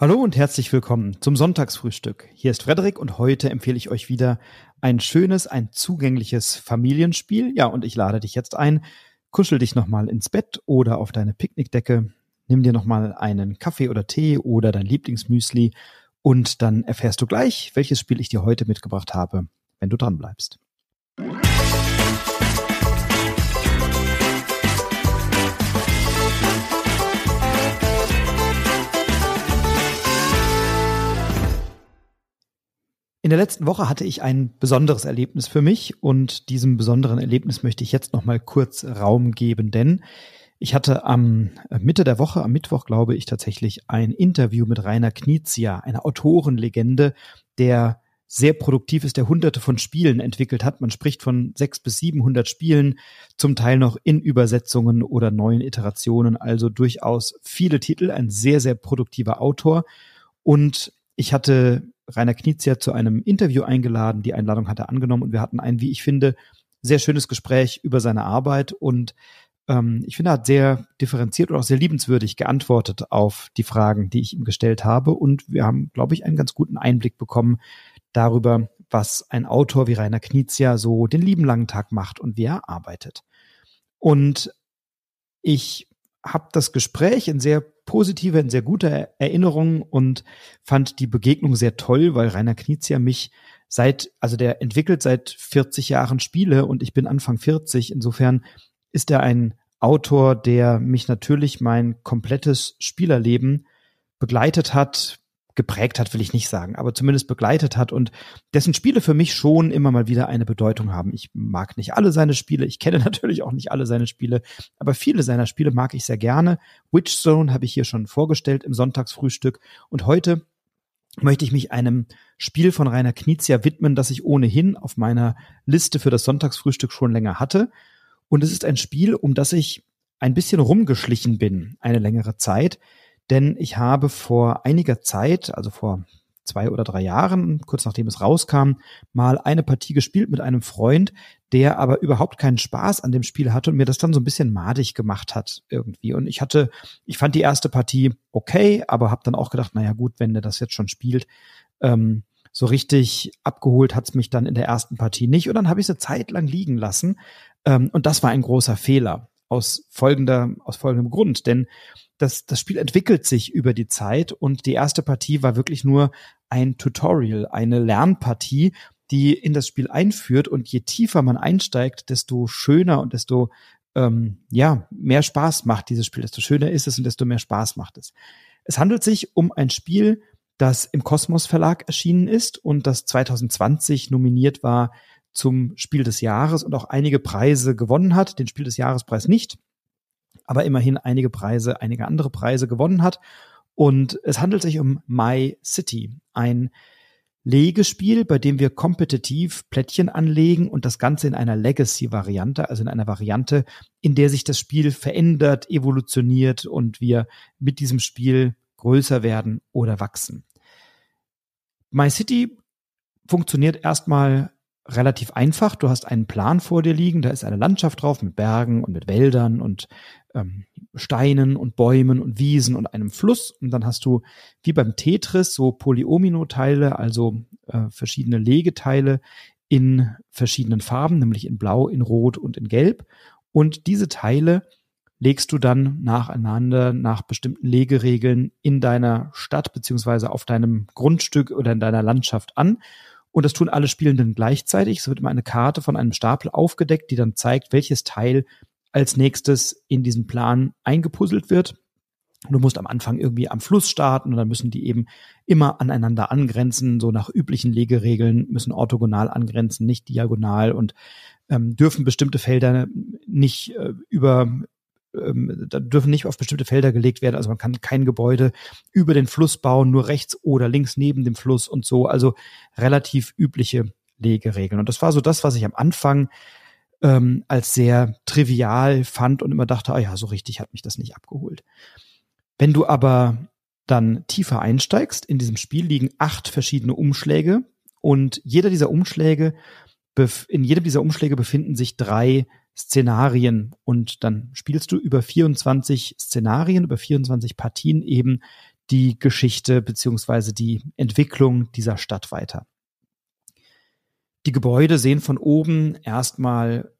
Hallo und herzlich willkommen zum Sonntagsfrühstück. Hier ist Frederik und heute empfehle ich euch wieder ein schönes, ein zugängliches Familienspiel. Ja, und ich lade dich jetzt ein. Kuschel dich nochmal ins Bett oder auf deine Picknickdecke. Nimm dir nochmal einen Kaffee oder Tee oder dein Lieblingsmüsli und dann erfährst du gleich, welches Spiel ich dir heute mitgebracht habe, wenn du dran bleibst. In der letzten Woche hatte ich ein besonderes Erlebnis für mich und diesem besonderen Erlebnis möchte ich jetzt noch mal kurz Raum geben, denn ich hatte am äh, Mitte der Woche, am Mittwoch glaube ich tatsächlich ein Interview mit Rainer Knizia, einer Autorenlegende, der sehr produktiv ist, der hunderte von Spielen entwickelt hat. Man spricht von sechs bis siebenhundert Spielen, zum Teil noch in Übersetzungen oder neuen Iterationen, also durchaus viele Titel, ein sehr, sehr produktiver Autor. Und ich hatte Rainer Knizia zu einem Interview eingeladen. Die Einladung hat er angenommen und wir hatten ein, wie ich finde, sehr schönes Gespräch über seine Arbeit und ähm, ich finde, er hat sehr differenziert und auch sehr liebenswürdig geantwortet auf die Fragen, die ich ihm gestellt habe und wir haben, glaube ich, einen ganz guten Einblick bekommen darüber, was ein Autor wie Rainer Knizia so den lieben langen Tag macht und wie er arbeitet. Und ich habe das Gespräch in sehr positive, in sehr guter Erinnerung und fand die Begegnung sehr toll, weil Rainer Knizia mich seit, also der entwickelt seit 40 Jahren Spiele und ich bin Anfang 40. Insofern ist er ein Autor, der mich natürlich mein komplettes Spielerleben begleitet hat, geprägt hat, will ich nicht sagen, aber zumindest begleitet hat und dessen Spiele für mich schon immer mal wieder eine Bedeutung haben. Ich mag nicht alle seine Spiele, ich kenne natürlich auch nicht alle seine Spiele, aber viele seiner Spiele mag ich sehr gerne. Witchstone habe ich hier schon vorgestellt im Sonntagsfrühstück und heute möchte ich mich einem Spiel von Rainer Knizia widmen, das ich ohnehin auf meiner Liste für das Sonntagsfrühstück schon länger hatte. Und es ist ein Spiel, um das ich ein bisschen rumgeschlichen bin, eine längere Zeit denn ich habe vor einiger Zeit, also vor zwei oder drei Jahren, kurz nachdem es rauskam, mal eine Partie gespielt mit einem Freund, der aber überhaupt keinen Spaß an dem Spiel hatte und mir das dann so ein bisschen madig gemacht hat irgendwie. Und ich hatte, ich fand die erste Partie okay, aber habe dann auch gedacht, naja gut, wenn der das jetzt schon spielt, ähm, so richtig abgeholt hat's mich dann in der ersten Partie nicht. Und dann habe ich es eine Zeit lang liegen lassen. Ähm, und das war ein großer Fehler aus folgender, aus folgendem Grund. Denn das, das Spiel entwickelt sich über die Zeit und die erste Partie war wirklich nur ein Tutorial, eine Lernpartie, die in das Spiel einführt und je tiefer man einsteigt, desto schöner und desto ähm, ja mehr Spaß macht dieses Spiel, desto schöner ist es und desto mehr Spaß macht es. Es handelt sich um ein Spiel, das im Kosmos Verlag erschienen ist und das 2020 nominiert war zum Spiel des Jahres und auch einige Preise gewonnen hat, den Spiel des Jahrespreis nicht aber immerhin einige Preise, einige andere Preise gewonnen hat. Und es handelt sich um My City, ein Legespiel, bei dem wir kompetitiv Plättchen anlegen und das Ganze in einer Legacy-Variante, also in einer Variante, in der sich das Spiel verändert, evolutioniert und wir mit diesem Spiel größer werden oder wachsen. My City funktioniert erstmal relativ einfach. Du hast einen Plan vor dir liegen, da ist eine Landschaft drauf mit Bergen und mit Wäldern und ähm, Steinen und Bäumen und Wiesen und einem Fluss. Und dann hast du wie beim Tetris so Polyomino-Teile, also äh, verschiedene Legeteile in verschiedenen Farben, nämlich in Blau, in Rot und in Gelb. Und diese Teile legst du dann nacheinander nach bestimmten Legeregeln in deiner Stadt beziehungsweise auf deinem Grundstück oder in deiner Landschaft an. Und das tun alle Spielenden gleichzeitig. Es wird immer eine Karte von einem Stapel aufgedeckt, die dann zeigt, welches Teil als nächstes in diesen Plan eingepuzzelt wird. Du musst am Anfang irgendwie am Fluss starten und dann müssen die eben immer aneinander angrenzen, so nach üblichen Legeregeln, müssen orthogonal angrenzen, nicht diagonal und ähm, dürfen bestimmte Felder nicht äh, über ähm, da dürfen nicht auf bestimmte Felder gelegt werden. Also man kann kein Gebäude über den Fluss bauen, nur rechts oder links neben dem Fluss und so. Also relativ übliche Legeregeln. Und das war so das, was ich am Anfang ähm, als sehr trivial fand und immer dachte, ah ja, so richtig hat mich das nicht abgeholt. Wenn du aber dann tiefer einsteigst, in diesem Spiel liegen acht verschiedene Umschläge und jeder dieser Umschläge, in jedem dieser Umschläge befinden sich drei Szenarien und dann spielst du über 24 Szenarien, über 24 Partien eben die Geschichte beziehungsweise die Entwicklung dieser Stadt weiter. Die Gebäude sehen von oben erstmal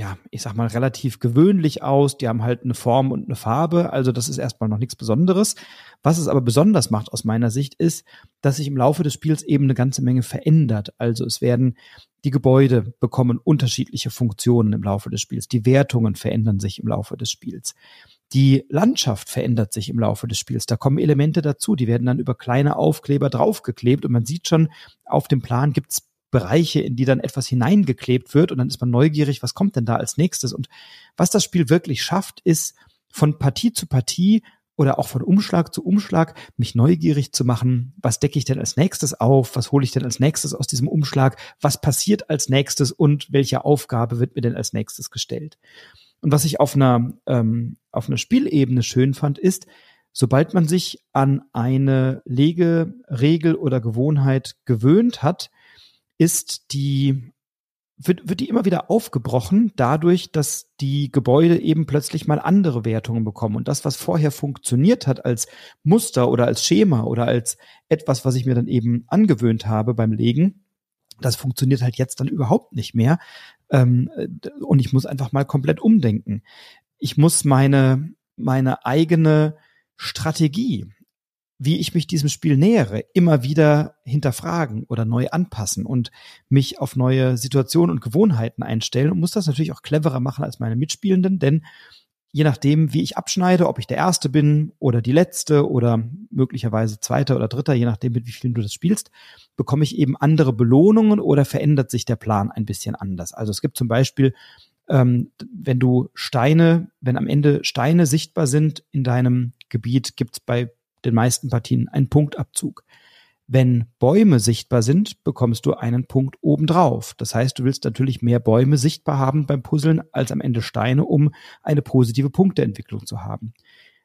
ja, ich sag mal, relativ gewöhnlich aus. Die haben halt eine Form und eine Farbe. Also das ist erstmal noch nichts Besonderes. Was es aber besonders macht aus meiner Sicht ist, dass sich im Laufe des Spiels eben eine ganze Menge verändert. Also es werden die Gebäude bekommen unterschiedliche Funktionen im Laufe des Spiels. Die Wertungen verändern sich im Laufe des Spiels. Die Landschaft verändert sich im Laufe des Spiels. Da kommen Elemente dazu, die werden dann über kleine Aufkleber draufgeklebt und man sieht schon, auf dem Plan gibt's Bereiche, in die dann etwas hineingeklebt wird und dann ist man neugierig, was kommt denn da als nächstes? Und was das Spiel wirklich schafft, ist von Partie zu Partie oder auch von Umschlag zu Umschlag mich neugierig zu machen, was decke ich denn als nächstes auf, was hole ich denn als nächstes aus diesem Umschlag, was passiert als nächstes und welche Aufgabe wird mir denn als nächstes gestellt. Und was ich auf einer, ähm, auf einer Spielebene schön fand, ist, sobald man sich an eine Legeregel oder Gewohnheit gewöhnt hat, ist die wird, wird die immer wieder aufgebrochen dadurch, dass die Gebäude eben plötzlich mal andere Wertungen bekommen. Und das, was vorher funktioniert hat als Muster oder als Schema oder als etwas, was ich mir dann eben angewöhnt habe beim Legen, das funktioniert halt jetzt dann überhaupt nicht mehr. Ähm, und ich muss einfach mal komplett umdenken. Ich muss meine, meine eigene Strategie, wie ich mich diesem Spiel nähere, immer wieder hinterfragen oder neu anpassen und mich auf neue Situationen und Gewohnheiten einstellen und muss das natürlich auch cleverer machen als meine Mitspielenden, denn je nachdem, wie ich abschneide, ob ich der Erste bin oder die Letzte oder möglicherweise Zweiter oder Dritter, je nachdem, mit wie vielen du das spielst, bekomme ich eben andere Belohnungen oder verändert sich der Plan ein bisschen anders. Also es gibt zum Beispiel ähm, wenn du Steine, wenn am Ende Steine sichtbar sind in deinem Gebiet, gibt es bei den meisten Partien einen Punktabzug. Wenn Bäume sichtbar sind, bekommst du einen Punkt obendrauf. Das heißt, du willst natürlich mehr Bäume sichtbar haben beim Puzzeln als am Ende Steine, um eine positive Punkteentwicklung zu haben.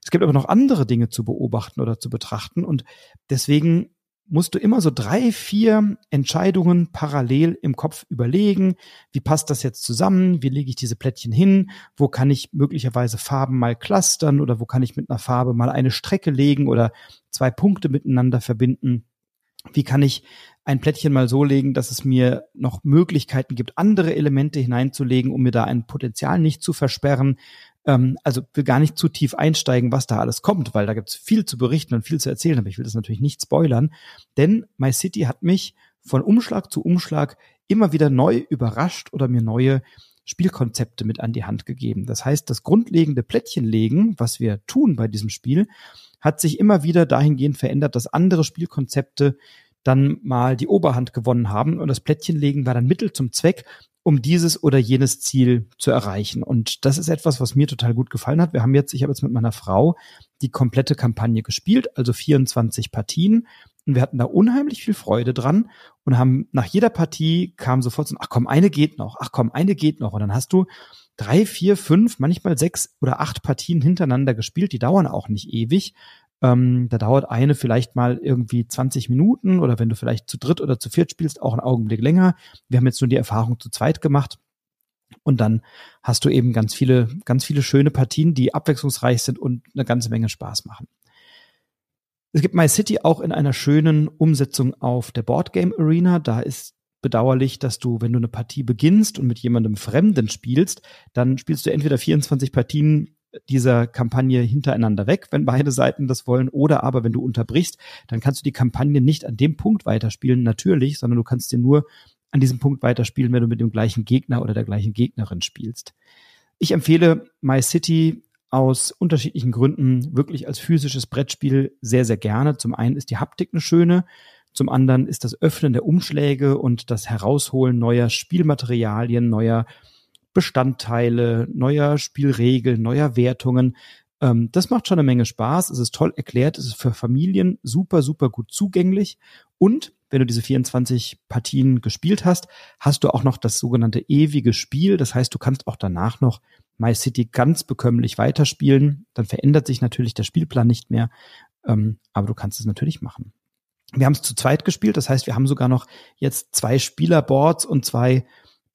Es gibt aber noch andere Dinge zu beobachten oder zu betrachten und deswegen musst du immer so drei, vier Entscheidungen parallel im Kopf überlegen. Wie passt das jetzt zusammen? Wie lege ich diese Plättchen hin? Wo kann ich möglicherweise Farben mal clustern oder wo kann ich mit einer Farbe mal eine Strecke legen oder zwei Punkte miteinander verbinden? Wie kann ich ein Plättchen mal so legen, dass es mir noch Möglichkeiten gibt, andere Elemente hineinzulegen, um mir da ein Potenzial nicht zu versperren? Ähm, also will gar nicht zu tief einsteigen, was da alles kommt, weil da gibt's viel zu berichten und viel zu erzählen, aber ich will das natürlich nicht spoilern. Denn My City hat mich von Umschlag zu Umschlag immer wieder neu überrascht oder mir neue Spielkonzepte mit an die Hand gegeben. Das heißt, das grundlegende Plättchenlegen, was wir tun bei diesem Spiel, hat sich immer wieder dahingehend verändert, dass andere Spielkonzepte dann mal die Oberhand gewonnen haben und das Plättchenlegen war dann Mittel zum Zweck, um dieses oder jenes Ziel zu erreichen. Und das ist etwas, was mir total gut gefallen hat. Wir haben jetzt, ich habe jetzt mit meiner Frau die komplette Kampagne gespielt, also 24 Partien. Und wir hatten da unheimlich viel Freude dran und haben nach jeder Partie kam sofort so, ach komm, eine geht noch, ach komm, eine geht noch. Und dann hast du drei, vier, fünf, manchmal sechs oder acht Partien hintereinander gespielt. Die dauern auch nicht ewig. Ähm, da dauert eine vielleicht mal irgendwie 20 Minuten oder wenn du vielleicht zu dritt oder zu viert spielst, auch einen Augenblick länger. Wir haben jetzt nur die Erfahrung zu zweit gemacht. Und dann hast du eben ganz viele, ganz viele schöne Partien, die abwechslungsreich sind und eine ganze Menge Spaß machen. Es gibt My City auch in einer schönen Umsetzung auf der Boardgame Arena. Da ist bedauerlich, dass du, wenn du eine Partie beginnst und mit jemandem Fremden spielst, dann spielst du entweder 24 Partien dieser Kampagne hintereinander weg, wenn beide Seiten das wollen, oder aber wenn du unterbrichst, dann kannst du die Kampagne nicht an dem Punkt weiterspielen, natürlich, sondern du kannst dir nur an diesem Punkt weiterspielen, wenn du mit dem gleichen Gegner oder der gleichen Gegnerin spielst. Ich empfehle My City aus unterschiedlichen Gründen wirklich als physisches Brettspiel sehr, sehr gerne. Zum einen ist die Haptik eine schöne, zum anderen ist das Öffnen der Umschläge und das Herausholen neuer Spielmaterialien, neuer Bestandteile, neuer Spielregeln, neuer Wertungen. Ähm, das macht schon eine Menge Spaß. Es ist toll erklärt. Es ist für Familien super, super gut zugänglich. Und wenn du diese 24 Partien gespielt hast, hast du auch noch das sogenannte ewige Spiel. Das heißt, du kannst auch danach noch My City ganz bekömmlich weiterspielen. Dann verändert sich natürlich der Spielplan nicht mehr. Ähm, aber du kannst es natürlich machen. Wir haben es zu zweit gespielt. Das heißt, wir haben sogar noch jetzt zwei Spielerboards und zwei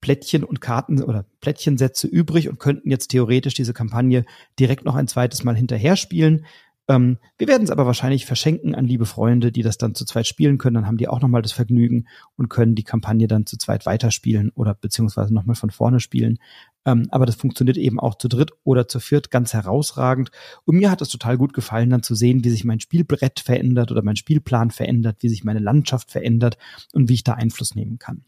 Plättchen und Karten oder Plättchensätze übrig und könnten jetzt theoretisch diese Kampagne direkt noch ein zweites Mal hinterher spielen. Ähm, wir werden es aber wahrscheinlich verschenken an liebe Freunde, die das dann zu zweit spielen können. Dann haben die auch nochmal das Vergnügen und können die Kampagne dann zu zweit weiterspielen oder beziehungsweise nochmal von vorne spielen. Ähm, aber das funktioniert eben auch zu dritt oder zu viert ganz herausragend. Und mir hat es total gut gefallen, dann zu sehen, wie sich mein Spielbrett verändert oder mein Spielplan verändert, wie sich meine Landschaft verändert und wie ich da Einfluss nehmen kann.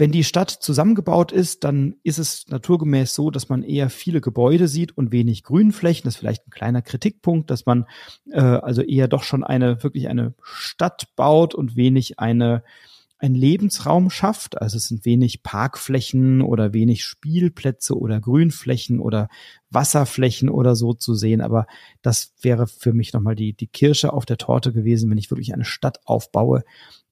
Wenn die Stadt zusammengebaut ist, dann ist es naturgemäß so, dass man eher viele Gebäude sieht und wenig Grünflächen. Das ist vielleicht ein kleiner Kritikpunkt, dass man äh, also eher doch schon eine wirklich eine Stadt baut und wenig eine ein Lebensraum schafft. Also es sind wenig Parkflächen oder wenig Spielplätze oder Grünflächen oder Wasserflächen oder so zu sehen. Aber das wäre für mich nochmal die, die Kirsche auf der Torte gewesen, wenn ich wirklich eine Stadt aufbaue,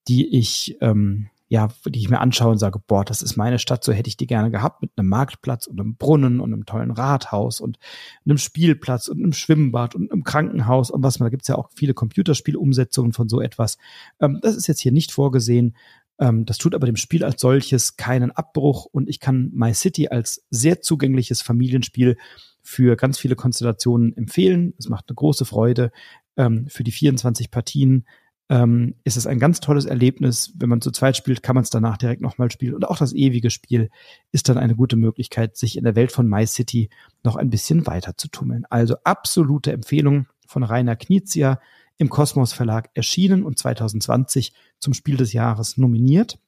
die ich ähm, ja, die ich mir anschaue und sage, boah, das ist meine Stadt, so hätte ich die gerne gehabt mit einem Marktplatz und einem Brunnen und einem tollen Rathaus und einem Spielplatz und einem Schwimmbad und einem Krankenhaus und was man, da gibt's ja auch viele Computerspielumsetzungen von so etwas. Ähm, das ist jetzt hier nicht vorgesehen. Ähm, das tut aber dem Spiel als solches keinen Abbruch und ich kann My City als sehr zugängliches Familienspiel für ganz viele Konstellationen empfehlen. Es macht eine große Freude. Ähm, für die 24 Partien ähm, ist es ein ganz tolles Erlebnis. Wenn man zu zweit spielt, kann man es danach direkt nochmal spielen. Und auch das ewige Spiel ist dann eine gute Möglichkeit, sich in der Welt von My City noch ein bisschen weiter zu tummeln. Also absolute Empfehlung von Rainer Knizia im Kosmos Verlag erschienen und 2020 zum Spiel des Jahres nominiert.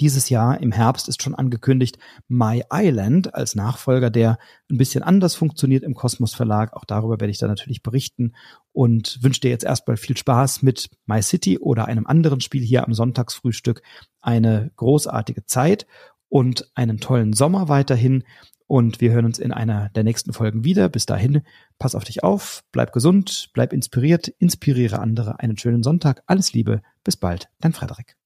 Dieses Jahr im Herbst ist schon angekündigt My Island als Nachfolger, der ein bisschen anders funktioniert im Kosmos Verlag. Auch darüber werde ich dann natürlich berichten und wünsche dir jetzt erstmal viel Spaß mit My City oder einem anderen Spiel hier am Sonntagsfrühstück. Eine großartige Zeit und einen tollen Sommer weiterhin. Und wir hören uns in einer der nächsten Folgen wieder. Bis dahin, pass auf dich auf, bleib gesund, bleib inspiriert, inspiriere andere. Einen schönen Sonntag. Alles Liebe. Bis bald. Dein Frederik.